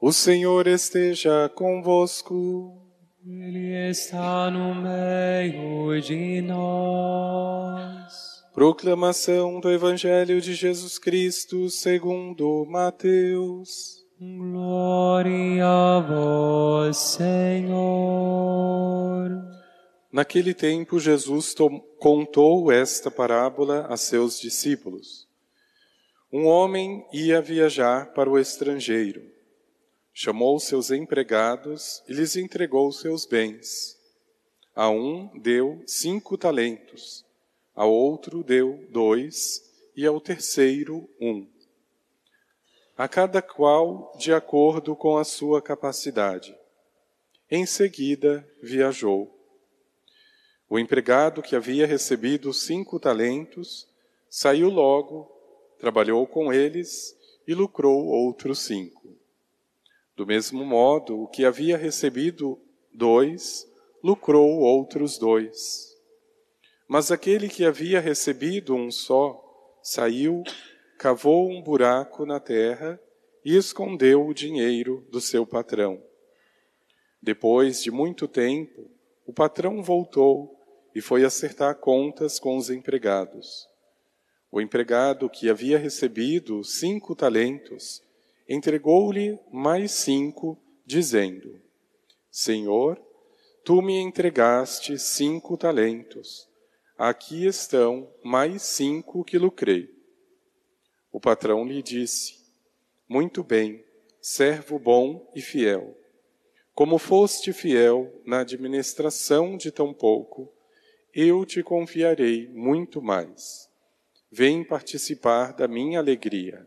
O Senhor esteja convosco. Ele está no meio de nós. Proclamação do Evangelho de Jesus Cristo segundo Mateus. Glória a vós, Senhor. Naquele tempo, Jesus contou esta parábola a seus discípulos. Um homem ia viajar para o estrangeiro. Chamou seus empregados e lhes entregou seus bens. A um deu cinco talentos, a outro deu dois e ao terceiro um. A cada qual de acordo com a sua capacidade. Em seguida, viajou. O empregado que havia recebido cinco talentos saiu logo, trabalhou com eles e lucrou outros cinco. Do mesmo modo, o que havia recebido dois, lucrou outros dois. Mas aquele que havia recebido um só, saiu, cavou um buraco na terra e escondeu o dinheiro do seu patrão. Depois de muito tempo, o patrão voltou e foi acertar contas com os empregados. O empregado que havia recebido cinco talentos entregou-lhe mais cinco, dizendo: Senhor, tu me entregaste cinco talentos. Aqui estão mais cinco que lucrei. O patrão lhe disse: Muito bem, servo bom e fiel. Como foste fiel na administração de tão pouco, eu te confiarei muito mais. Vem participar da minha alegria.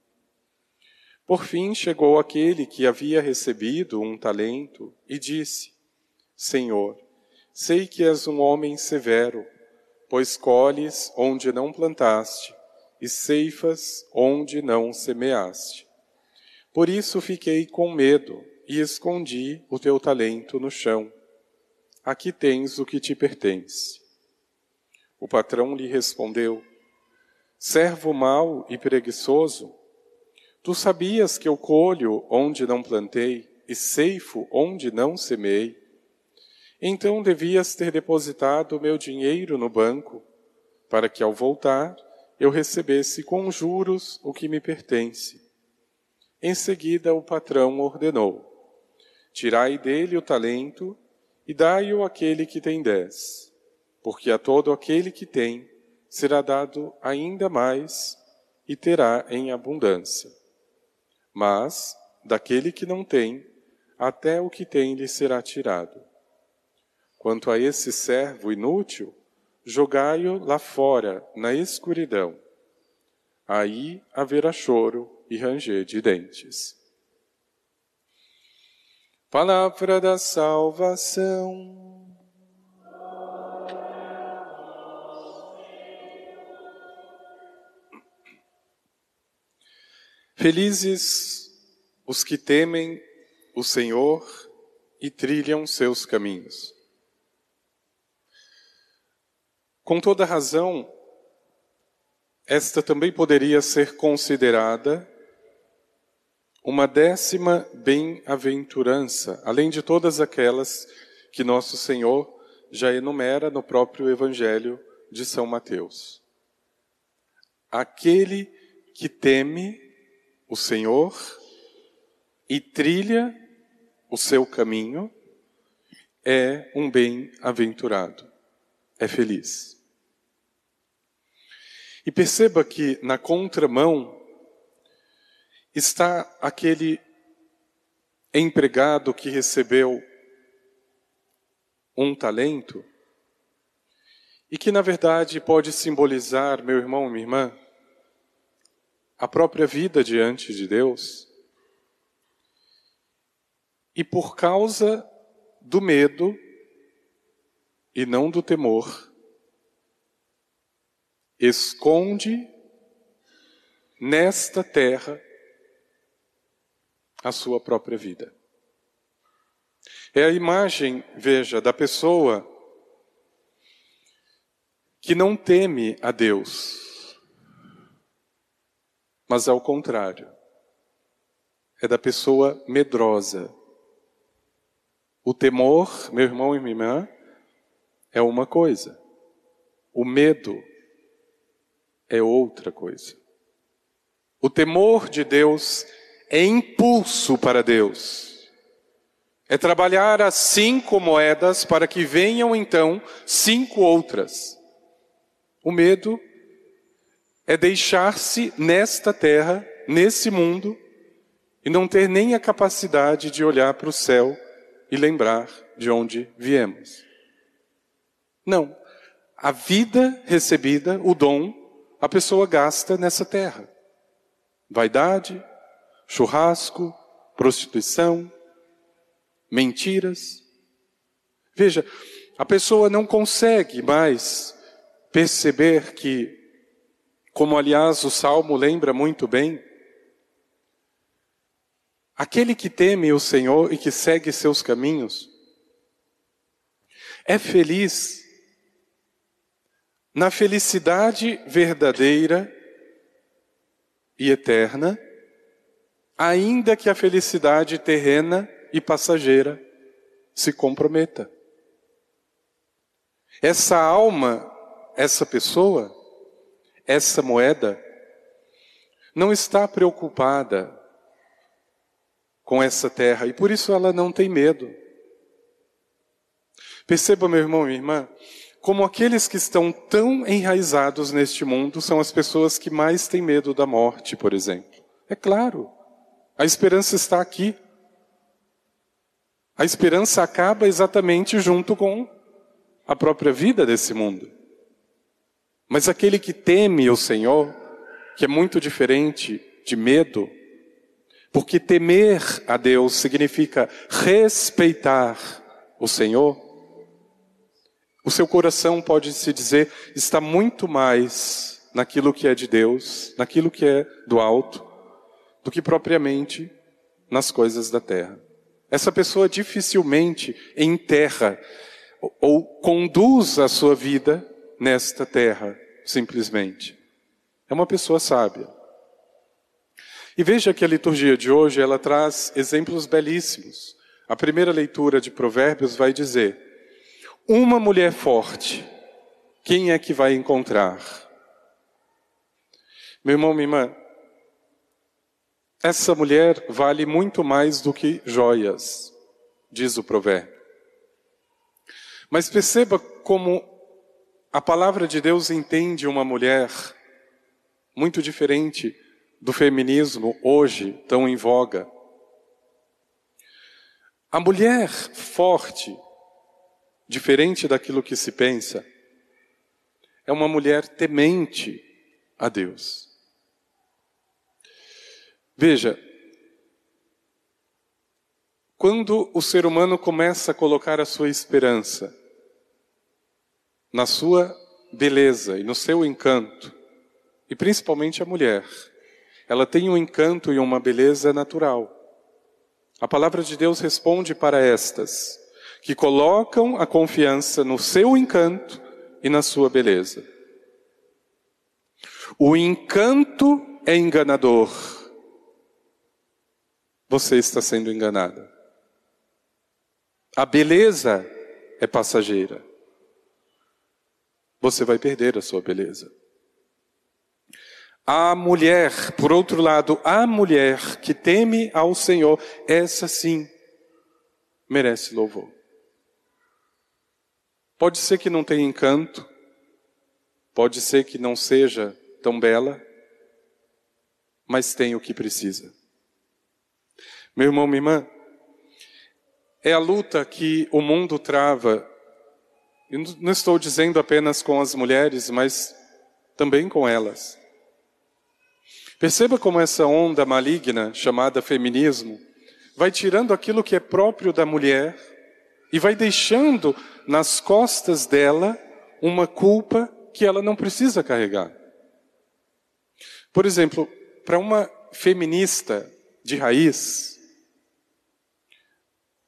Por fim chegou aquele que havia recebido um talento e disse: Senhor, sei que és um homem severo, pois colhes onde não plantaste e ceifas onde não semeaste. Por isso fiquei com medo e escondi o teu talento no chão. Aqui tens o que te pertence. O patrão lhe respondeu: Servo mau e preguiçoso, tu sabias que eu colho onde não plantei e ceifo onde não semeei. Então devias ter depositado o meu dinheiro no banco, para que ao voltar eu recebesse com juros o que me pertence. Em seguida o patrão ordenou: Tirai dele o talento e dai-o àquele que tem dez porque a todo aquele que tem será dado ainda mais e terá em abundância. Mas daquele que não tem, até o que tem lhe será tirado. Quanto a esse servo inútil, jogai-o lá fora, na escuridão. Aí haverá choro e ranger de dentes. Palavra da salvação. Felizes os que temem o Senhor e trilham seus caminhos. Com toda razão, esta também poderia ser considerada uma décima bem-aventurança, além de todas aquelas que nosso Senhor já enumera no próprio Evangelho de São Mateus. Aquele que teme o Senhor e trilha o seu caminho, é um bem-aventurado, é feliz. E perceba que na contramão está aquele empregado que recebeu um talento e que, na verdade, pode simbolizar, meu irmão, minha irmã, a própria vida diante de Deus. e por causa do medo e não do temor, esconde nesta terra a sua própria vida. É a imagem, veja, da pessoa que não teme a Deus, mas ao contrário, é da pessoa medrosa. O temor, meu irmão e minha irmã, é uma coisa, o medo é outra coisa. O temor de Deus é impulso para Deus. É trabalhar as cinco moedas para que venham então cinco outras. O medo é deixar-se nesta terra, nesse mundo, e não ter nem a capacidade de olhar para o céu e lembrar de onde viemos. Não. A vida recebida, o dom, a pessoa gasta nessa terra. Vaidade, churrasco, prostituição, mentiras. Veja, a pessoa não consegue mais perceber que, como aliás o salmo lembra muito bem, aquele que teme o Senhor e que segue seus caminhos é feliz na felicidade verdadeira e eterna, ainda que a felicidade terrena e passageira se comprometa. Essa alma, essa pessoa, essa moeda, não está preocupada com essa terra e por isso ela não tem medo. Perceba, meu irmão e minha irmã, como aqueles que estão tão enraizados neste mundo são as pessoas que mais têm medo da morte, por exemplo. É claro, a esperança está aqui. A esperança acaba exatamente junto com a própria vida desse mundo. Mas aquele que teme o Senhor, que é muito diferente de medo, porque temer a Deus significa respeitar o Senhor, o seu coração pode se dizer está muito mais naquilo que é de Deus, naquilo que é do alto, do que propriamente nas coisas da terra. Essa pessoa dificilmente enterra ou conduz a sua vida nesta terra, simplesmente. É uma pessoa sábia. E veja que a liturgia de hoje ela traz exemplos belíssimos. A primeira leitura de Provérbios vai dizer: uma mulher forte, quem é que vai encontrar? Meu irmão, minha irmã, essa mulher vale muito mais do que joias, diz o provérbio. Mas perceba como a palavra de Deus entende uma mulher muito diferente do feminismo hoje tão em voga. A mulher forte, diferente daquilo que se pensa, é uma mulher temente a Deus. Veja, quando o ser humano começa a colocar a sua esperança na sua beleza e no seu encanto, e principalmente a mulher, ela tem um encanto e uma beleza natural. A palavra de Deus responde para estas: que colocam a confiança no seu encanto e na sua beleza. O encanto é enganador. Você está sendo enganada. A beleza é passageira. Você vai perder a sua beleza. A mulher, por outro lado, a mulher que teme ao Senhor, essa sim merece louvor. Pode ser que não tenha encanto, pode ser que não seja tão bela, mas tem o que precisa. Meu irmão, minha irmã, é a luta que o mundo trava, e não estou dizendo apenas com as mulheres, mas também com elas. Perceba como essa onda maligna chamada feminismo vai tirando aquilo que é próprio da mulher e vai deixando nas costas dela uma culpa que ela não precisa carregar. Por exemplo, para uma feminista de raiz,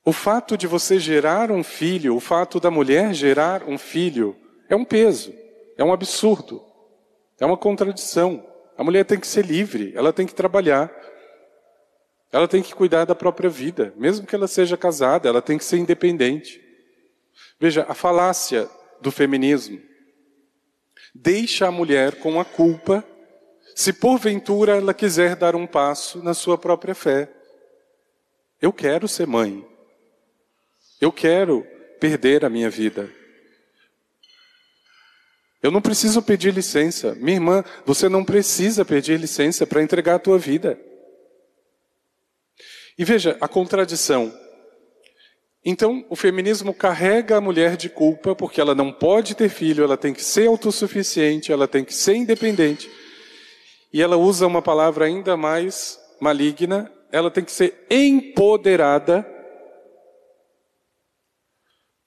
o fato de você gerar um filho, o fato da mulher gerar um filho, é um peso, é um absurdo, é uma contradição. A mulher tem que ser livre, ela tem que trabalhar, ela tem que cuidar da própria vida, mesmo que ela seja casada, ela tem que ser independente. Veja, a falácia do feminismo deixa a mulher com a culpa se porventura ela quiser dar um passo na sua própria fé. Eu quero ser mãe. Eu quero perder a minha vida. Eu não preciso pedir licença. Minha irmã, você não precisa pedir licença para entregar a tua vida. E veja a contradição. Então, o feminismo carrega a mulher de culpa porque ela não pode ter filho, ela tem que ser autossuficiente, ela tem que ser independente. E ela usa uma palavra ainda mais maligna, ela tem que ser empoderada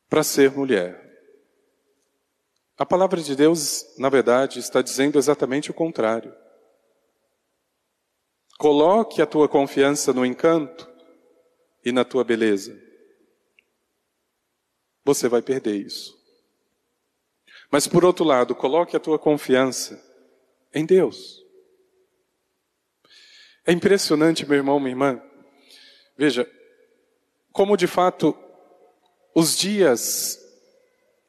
para ser mulher. A palavra de Deus, na verdade, está dizendo exatamente o contrário. Coloque a tua confiança no encanto e na tua beleza. Você vai perder isso. Mas por outro lado, coloque a tua confiança em Deus. É impressionante, meu irmão, minha irmã. Veja, como de fato os dias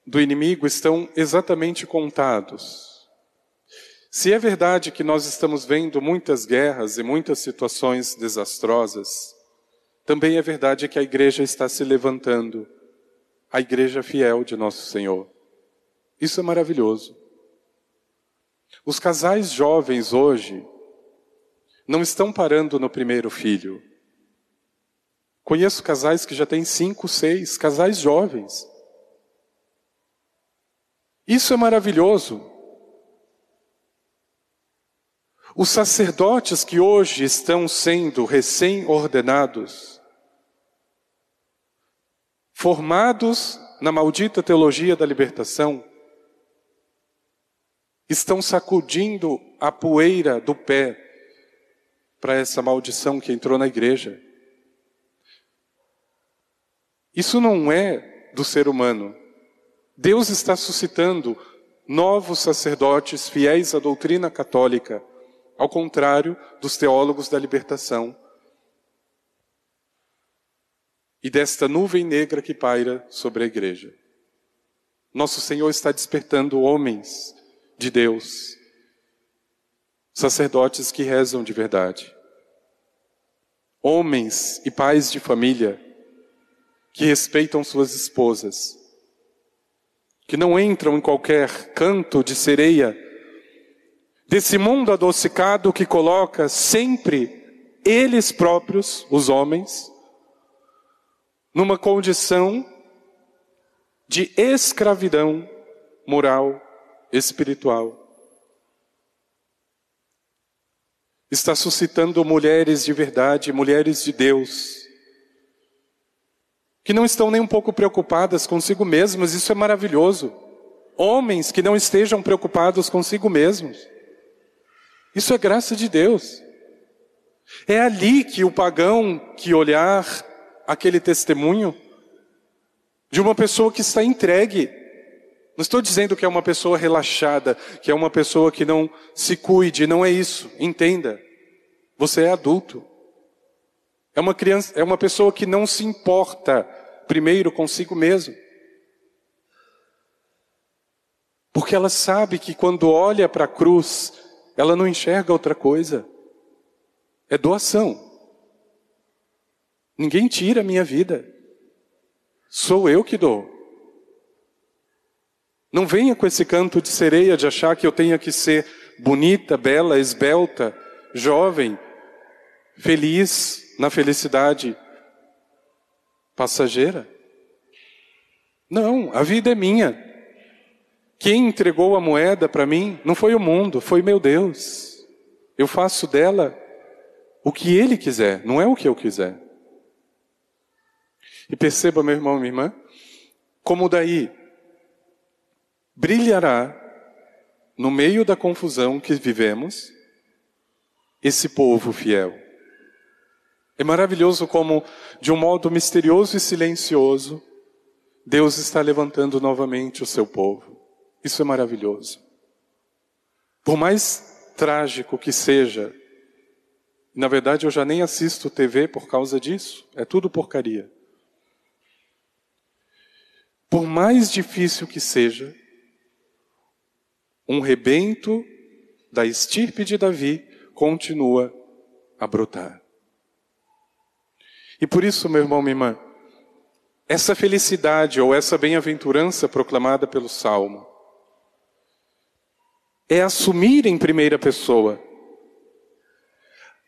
do inimigo estão exatamente contados. Se é verdade que nós estamos vendo muitas guerras e muitas situações desastrosas, também é verdade que a igreja está se levantando, a igreja fiel de nosso Senhor. Isso é maravilhoso. Os casais jovens hoje não estão parando no primeiro filho. Conheço casais que já têm cinco, seis, casais jovens. Isso é maravilhoso. Os sacerdotes que hoje estão sendo recém-ordenados, formados na maldita teologia da libertação, estão sacudindo a poeira do pé para essa maldição que entrou na igreja. Isso não é do ser humano. Deus está suscitando novos sacerdotes fiéis à doutrina católica ao contrário dos teólogos da libertação e desta nuvem negra que paira sobre a igreja. Nosso Senhor está despertando homens de Deus, sacerdotes que rezam de verdade, homens e pais de família que respeitam suas esposas, que não entram em qualquer canto de sereia desse mundo adocicado que coloca sempre eles próprios, os homens, numa condição de escravidão moral, espiritual. Está suscitando mulheres de verdade, mulheres de Deus, que não estão nem um pouco preocupadas consigo mesmas, isso é maravilhoso. Homens que não estejam preocupados consigo mesmos. Isso é graça de Deus. É ali que o pagão que olhar aquele testemunho de uma pessoa que está entregue, não estou dizendo que é uma pessoa relaxada, que é uma pessoa que não se cuide, não é isso. Entenda. Você é adulto. É uma criança, é uma pessoa que não se importa primeiro consigo mesmo. Porque ela sabe que quando olha para a cruz, ela não enxerga outra coisa. É doação. Ninguém tira a minha vida. Sou eu que dou. Não venha com esse canto de sereia de achar que eu tenha que ser bonita, bela, esbelta, jovem, feliz na felicidade passageira. Não, a vida é minha. Quem entregou a moeda para mim não foi o mundo, foi meu Deus. Eu faço dela o que Ele quiser, não é o que eu quiser. E perceba, meu irmão, minha irmã, como daí brilhará no meio da confusão que vivemos esse povo fiel. É maravilhoso como, de um modo misterioso e silencioso, Deus está levantando novamente o seu povo. Isso é maravilhoso. Por mais trágico que seja, na verdade eu já nem assisto TV por causa disso, é tudo porcaria. Por mais difícil que seja, um rebento da estirpe de Davi continua a brotar. E por isso, meu irmão, minha irmã, essa felicidade ou essa bem-aventurança proclamada pelo Salmo é assumir em primeira pessoa.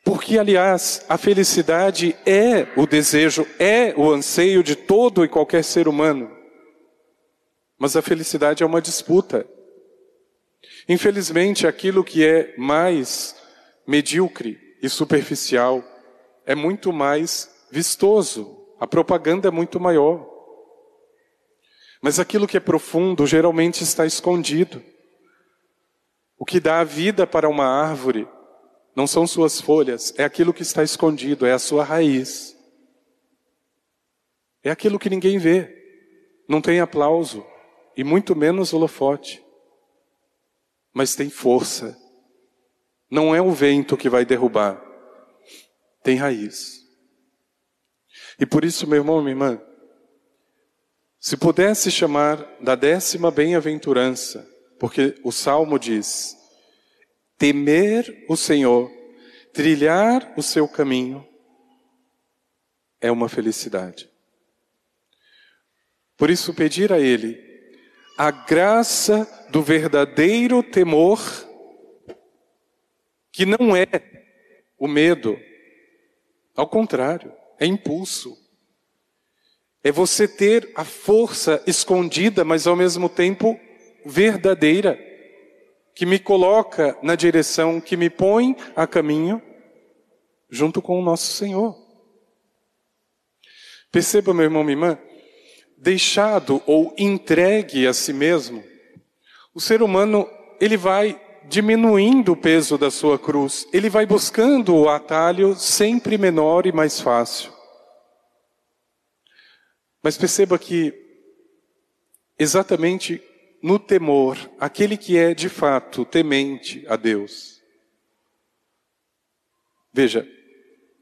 Porque, aliás, a felicidade é o desejo, é o anseio de todo e qualquer ser humano. Mas a felicidade é uma disputa. Infelizmente, aquilo que é mais medíocre e superficial é muito mais vistoso, a propaganda é muito maior. Mas aquilo que é profundo geralmente está escondido. O que dá a vida para uma árvore não são suas folhas, é aquilo que está escondido, é a sua raiz. É aquilo que ninguém vê, não tem aplauso e muito menos holofote, mas tem força. Não é o vento que vai derrubar, tem raiz. E por isso, meu irmão, minha irmã, se pudesse chamar da décima bem-aventurança, porque o salmo diz: temer o Senhor, trilhar o seu caminho, é uma felicidade. Por isso, pedir a Ele a graça do verdadeiro temor, que não é o medo, ao contrário, é impulso. É você ter a força escondida, mas ao mesmo tempo verdadeira, que me coloca na direção, que me põe a caminho, junto com o nosso Senhor. Perceba, meu irmão, minha irmã, deixado ou entregue a si mesmo, o ser humano, ele vai diminuindo o peso da sua cruz, ele vai buscando o atalho sempre menor e mais fácil. Mas perceba que, exatamente no temor, aquele que é de fato temente a Deus, veja,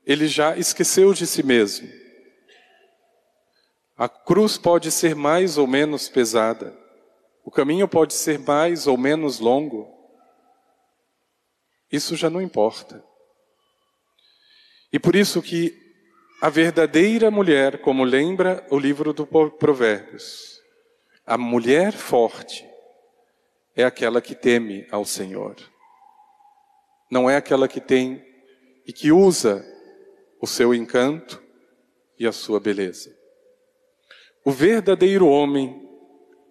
ele já esqueceu de si mesmo. A cruz pode ser mais ou menos pesada, o caminho pode ser mais ou menos longo, isso já não importa. E por isso que a verdadeira mulher, como lembra o livro do Provérbios, a mulher forte é aquela que teme ao Senhor. Não é aquela que tem e que usa o seu encanto e a sua beleza. O verdadeiro homem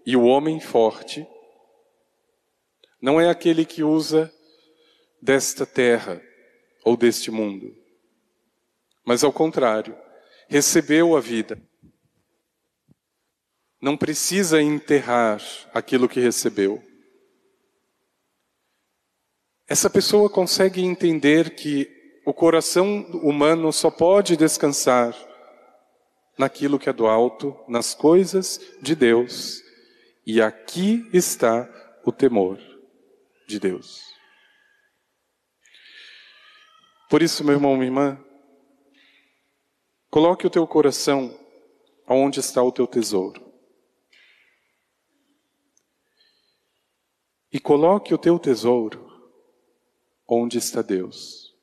e o homem forte não é aquele que usa desta terra ou deste mundo. Mas ao contrário, recebeu a vida. Não precisa enterrar aquilo que recebeu. Essa pessoa consegue entender que o coração humano só pode descansar naquilo que é do alto, nas coisas de Deus. E aqui está o temor de Deus. Por isso, meu irmão, minha irmã, coloque o teu coração aonde está o teu tesouro. E coloque o teu tesouro onde está Deus.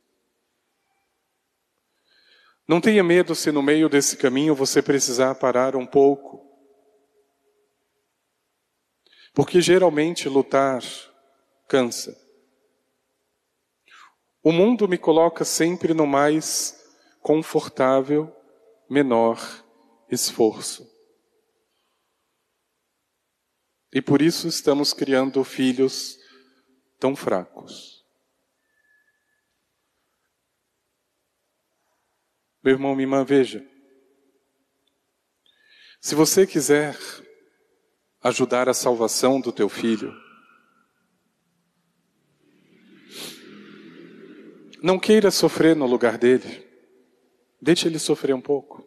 Não tenha medo se no meio desse caminho você precisar parar um pouco. Porque geralmente lutar cansa. O mundo me coloca sempre no mais confortável, menor esforço. E por isso estamos criando filhos tão fracos. Meu irmão, minha irmã, veja. Se você quiser ajudar a salvação do teu filho, não queira sofrer no lugar dele. Deixe ele sofrer um pouco.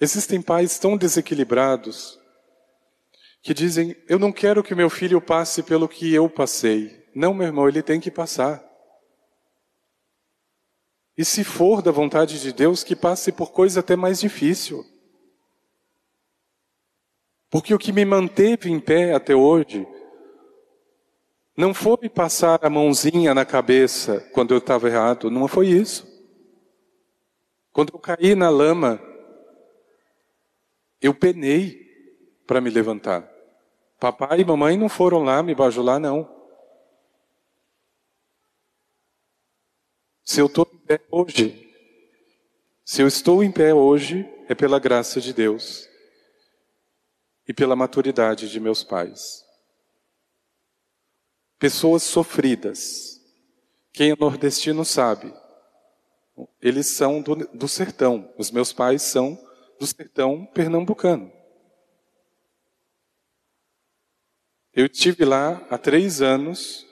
Existem pais tão desequilibrados que dizem: Eu não quero que meu filho passe pelo que eu passei. Não, meu irmão, ele tem que passar. E se for da vontade de Deus, que passe por coisa até mais difícil. Porque o que me manteve em pé até hoje não foi passar a mãozinha na cabeça quando eu estava errado, não foi isso. Quando eu caí na lama, eu penei para me levantar. Papai e mamãe não foram lá me bajular, não. Se eu estou em pé hoje, se eu estou em pé hoje, é pela graça de Deus e pela maturidade de meus pais. Pessoas sofridas. Quem é nordestino sabe. Eles são do, do sertão. Os meus pais são do sertão pernambucano. Eu estive lá há três anos,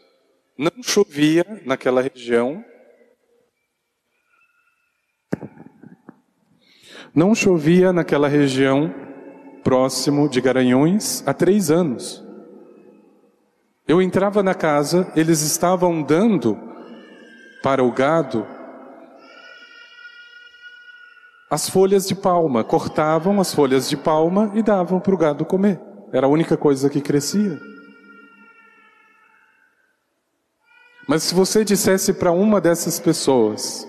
não chovia naquela região. Não chovia naquela região próximo de Garanhuns há três anos. Eu entrava na casa, eles estavam dando para o gado as folhas de palma, cortavam as folhas de palma e davam para o gado comer. Era a única coisa que crescia. Mas se você dissesse para uma dessas pessoas,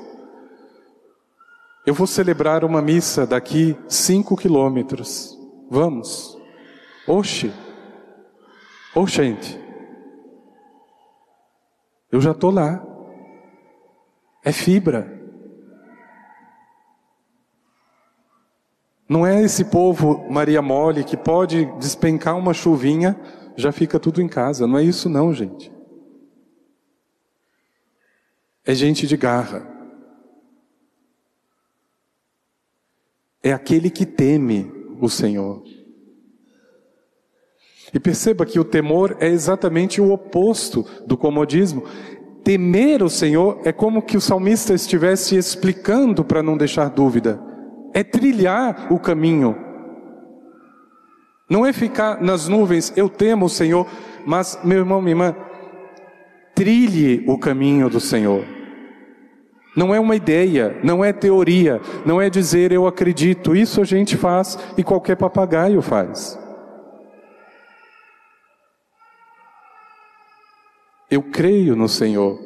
eu vou celebrar uma missa daqui cinco quilômetros, vamos? Oxe, ô gente, eu já estou lá, é fibra. Não é esse povo Maria Mole que pode despencar uma chuvinha, já fica tudo em casa. Não é isso não, gente. É gente de garra. É aquele que teme o Senhor. E perceba que o temor é exatamente o oposto do comodismo. Temer o Senhor é como que o salmista estivesse explicando para não deixar dúvida é trilhar o caminho. Não é ficar nas nuvens, eu temo o Senhor, mas, meu irmão, minha irmã, trilhe o caminho do Senhor. Não é uma ideia, não é teoria, não é dizer eu acredito. Isso a gente faz e qualquer papagaio faz. Eu creio no Senhor.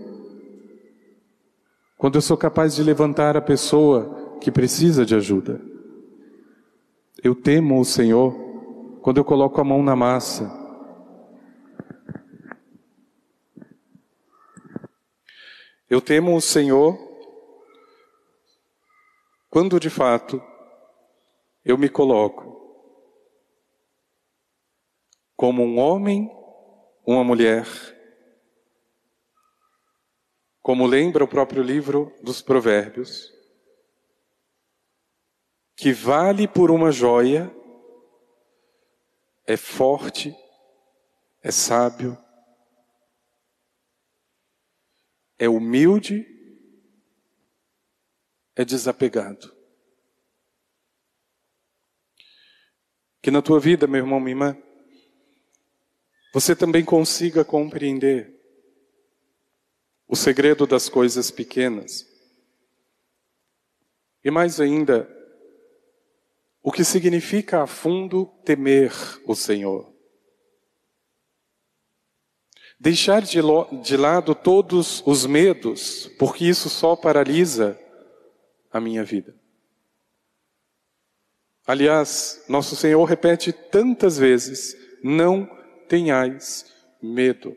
Quando eu sou capaz de levantar a pessoa que precisa de ajuda. Eu temo o Senhor quando eu coloco a mão na massa. Eu temo o Senhor quando de fato eu me coloco como um homem, uma mulher, como lembra o próprio livro dos Provérbios, que vale por uma joia, é forte, é sábio, é humilde, é desapegado. Que na tua vida, meu irmão, minha irmã, você também consiga compreender o segredo das coisas pequenas. E mais ainda, o que significa a fundo temer o Senhor. Deixar de, de lado todos os medos, porque isso só paralisa a minha vida. Aliás, nosso Senhor repete tantas vezes: não tenhais medo.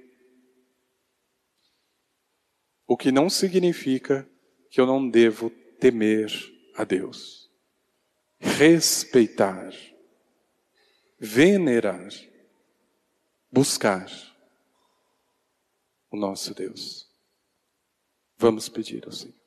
O que não significa que eu não devo temer a Deus respeitar, venerar, buscar o nosso Deus. Vamos pedir ao Senhor.